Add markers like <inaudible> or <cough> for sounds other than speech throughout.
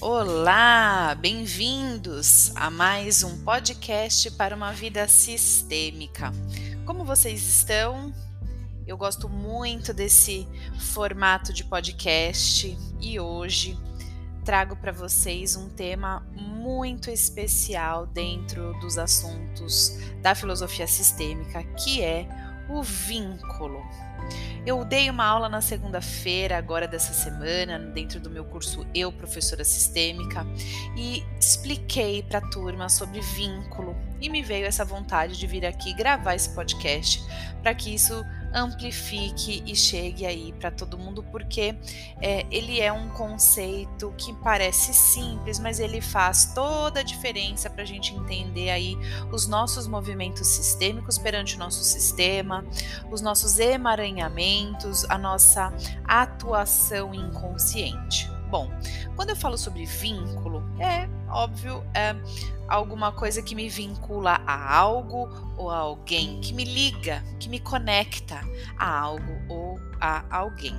Olá, bem-vindos a mais um podcast para uma vida sistêmica. Como vocês estão? Eu gosto muito desse formato de podcast e hoje trago para vocês um tema muito especial dentro dos assuntos da filosofia sistêmica, que é o vínculo. Eu dei uma aula na segunda-feira, agora dessa semana, dentro do meu curso Eu, Professora Sistêmica, e expliquei para a turma sobre vínculo. E me veio essa vontade de vir aqui gravar esse podcast para que isso amplifique e chegue aí para todo mundo, porque é, ele é um conceito que parece simples, mas ele faz toda a diferença para a gente entender aí os nossos movimentos sistêmicos perante o nosso sistema, os nossos emaranhamentos, a nossa atuação inconsciente. Bom, quando eu falo sobre vínculo, é óbvio, é alguma coisa que me vincula a algo ou a alguém, que me liga, que me conecta a algo ou a alguém.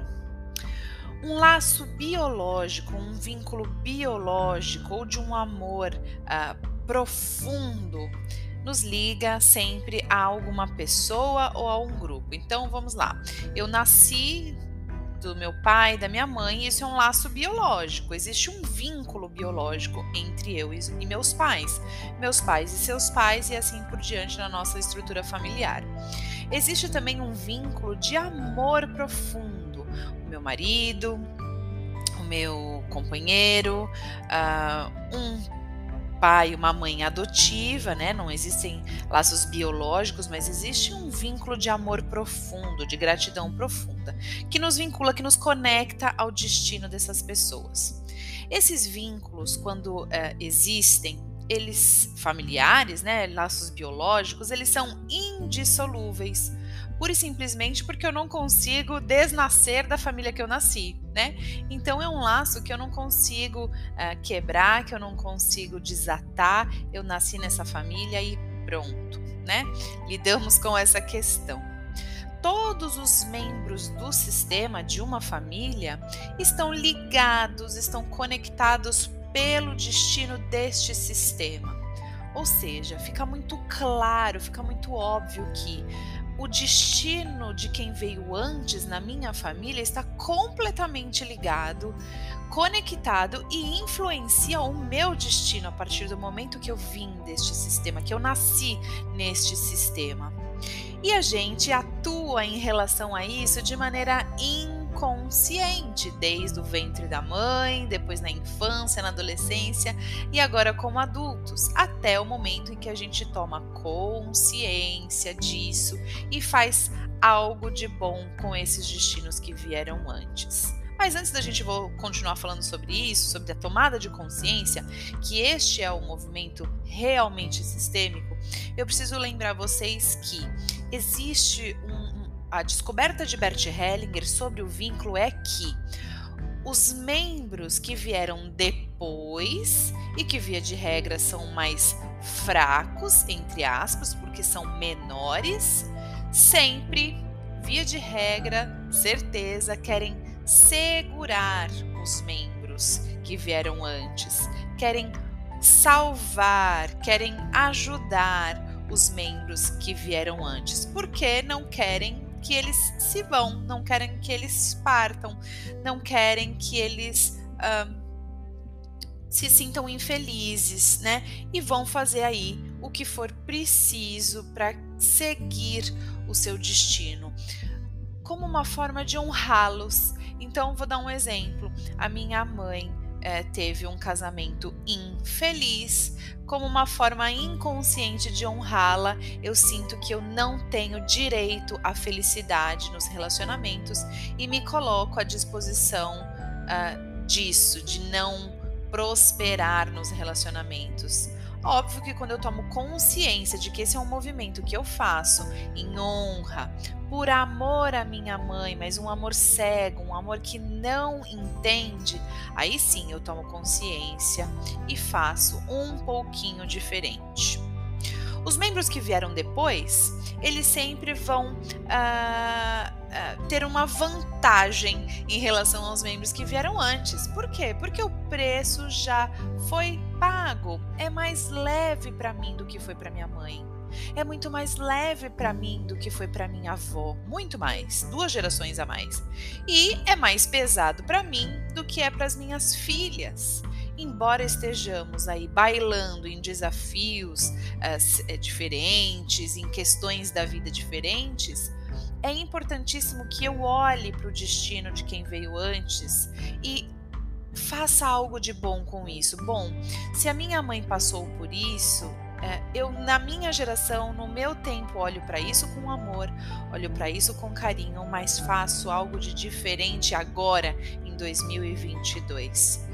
Um laço biológico, um vínculo biológico ou de um amor uh, profundo nos liga sempre a alguma pessoa ou a um grupo. Então vamos lá. Eu nasci do meu pai, da minha mãe, isso é um laço biológico. Existe um vínculo biológico entre eu e meus pais, meus pais e seus pais, e assim por diante na nossa estrutura familiar. Existe também um vínculo de amor profundo. O meu marido, o meu companheiro, uh, um pai e uma mãe adotiva, né? Não existem laços biológicos, mas existe um vínculo de amor profundo, de gratidão profunda, que nos vincula, que nos conecta ao destino dessas pessoas. Esses vínculos, quando uh, existem, eles familiares, né, laços biológicos, eles são indissolúveis pura e simplesmente porque eu não consigo desnascer da família que eu nasci, né? Então é um laço que eu não consigo uh, quebrar, que eu não consigo desatar. Eu nasci nessa família e pronto, né? Lidamos com essa questão. Todos os membros do sistema de uma família estão ligados, estão conectados pelo destino deste sistema. Ou seja, fica muito claro, fica muito óbvio que o destino de quem veio antes na minha família está completamente ligado, conectado e influencia o meu destino a partir do momento que eu vim deste sistema, que eu nasci neste sistema. E a gente atua em relação a isso de maneira inconsciente, desde o ventre da mãe, depois na infância, na adolescência e agora como adultos, até o momento em que a gente toma consciência disso e faz algo de bom com esses destinos que vieram antes. Mas antes da gente vou continuar falando sobre isso, sobre a tomada de consciência, que este é o movimento realmente sistêmico, eu preciso lembrar vocês que existe um, a descoberta de Bert Hellinger sobre o vínculo é que os membros que vieram depois e que via de regra são mais fracos, entre aspas, porque são menores, sempre, via de regra, certeza, querem segurar os membros que vieram antes, querem salvar, querem ajudar os membros que vieram antes, porque não querem que eles se vão, não querem que eles partam, não querem que eles uh, se sintam infelizes, né? E vão fazer aí o que for preciso para seguir o seu destino, como uma forma de honrá-los. Então, vou dar um exemplo. A minha mãe é, teve um casamento infeliz, como uma forma inconsciente de honrá-la, eu sinto que eu não tenho direito à felicidade nos relacionamentos e me coloco à disposição uh, disso, de não prosperar nos relacionamentos. Óbvio que quando eu tomo consciência de que esse é um movimento que eu faço em honra, por amor à minha mãe, mas um amor cego, um amor que não entende, aí sim eu tomo consciência e faço um pouquinho diferente. Os membros que vieram depois, eles sempre vão uh, uh, ter uma vantagem em relação aos membros que vieram antes. Por quê? Porque o preço já foi pago. É mais leve para mim do que foi para minha mãe. É muito mais leve para mim do que foi para minha avó, muito mais, duas gerações a mais. E é mais pesado para mim do que é para as minhas filhas embora estejamos aí bailando em desafios uh, diferentes, em questões da vida diferentes, é importantíssimo que eu olhe para o destino de quem veio antes e faça algo de bom com isso. Bom, se a minha mãe passou por isso, é, eu na minha geração, no meu tempo, olho para isso com amor, olho para isso com carinho, mas faço algo de diferente agora em 2022.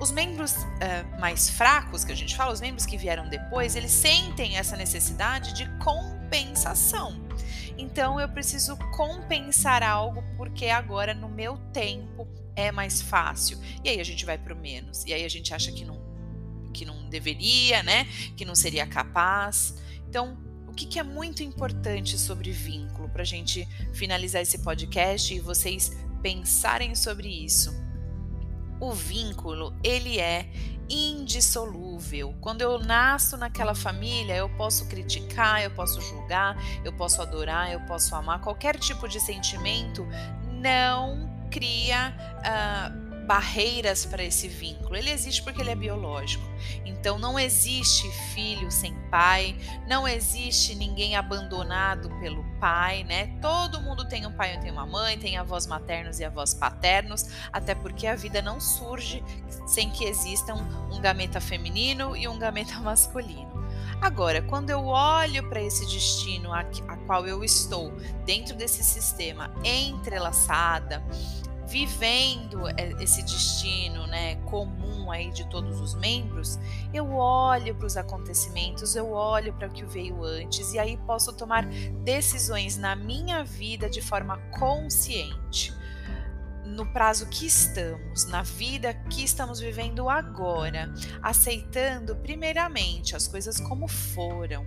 Os membros uh, mais fracos, que a gente fala, os membros que vieram depois, eles sentem essa necessidade de compensação. Então eu preciso compensar algo porque agora no meu tempo é mais fácil. E aí a gente vai para o menos. E aí a gente acha que não, que não deveria, né? Que não seria capaz. Então, o que, que é muito importante sobre vínculo para a gente finalizar esse podcast e vocês pensarem sobre isso? o vínculo ele é indissolúvel. Quando eu nasço naquela família, eu posso criticar, eu posso julgar, eu posso adorar, eu posso amar. Qualquer tipo de sentimento não cria uh, barreiras para esse vínculo. Ele existe porque ele é biológico. Então não existe filho sem pai, não existe ninguém abandonado pelo pai, né? Todo mundo tem um pai e tem uma mãe, tem avós maternos e avós paternos, até porque a vida não surge sem que existam um gameta feminino e um gameta <laughs> masculino. Agora, quando eu olho para esse destino a, a, qual eu estou dentro desse sistema entrelaçada, vivendo esse destino né, comum aí de todos os membros, eu olho para os acontecimentos, eu olho para o que veio antes e aí posso tomar decisões na minha vida de forma consciente. No prazo que estamos, na vida que estamos vivendo agora, aceitando primeiramente as coisas como foram,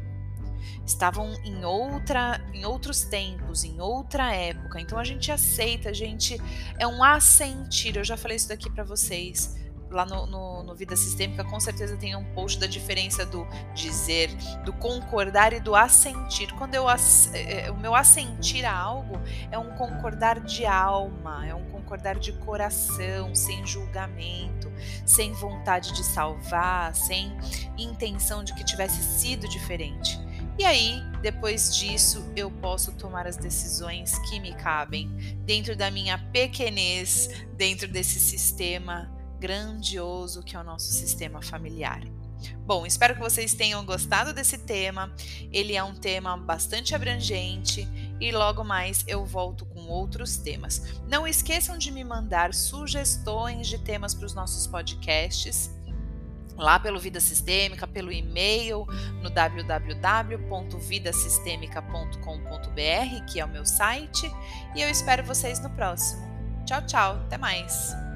estavam em outra, em outros tempos, em outra época. Então a gente aceita, a gente é um assentir. Eu já falei isso daqui para vocês lá no, no, no, Vida Sistêmica, com certeza tem um post da diferença do dizer, do concordar e do assentir. Quando eu é, é, o meu assentir a algo é um concordar de alma, é um concordar de coração, sem julgamento, sem vontade de salvar, sem intenção de que tivesse sido diferente. E aí, depois disso, eu posso tomar as decisões que me cabem dentro da minha pequenez, dentro desse sistema grandioso que é o nosso sistema familiar. Bom, espero que vocês tenham gostado desse tema. Ele é um tema bastante abrangente e logo mais eu volto com outros temas. Não esqueçam de me mandar sugestões de temas para os nossos podcasts lá pelo Vida Sistêmica, pelo e-mail no www.vidasistemica.com.br, que é o meu site, e eu espero vocês no próximo. Tchau, tchau, até mais.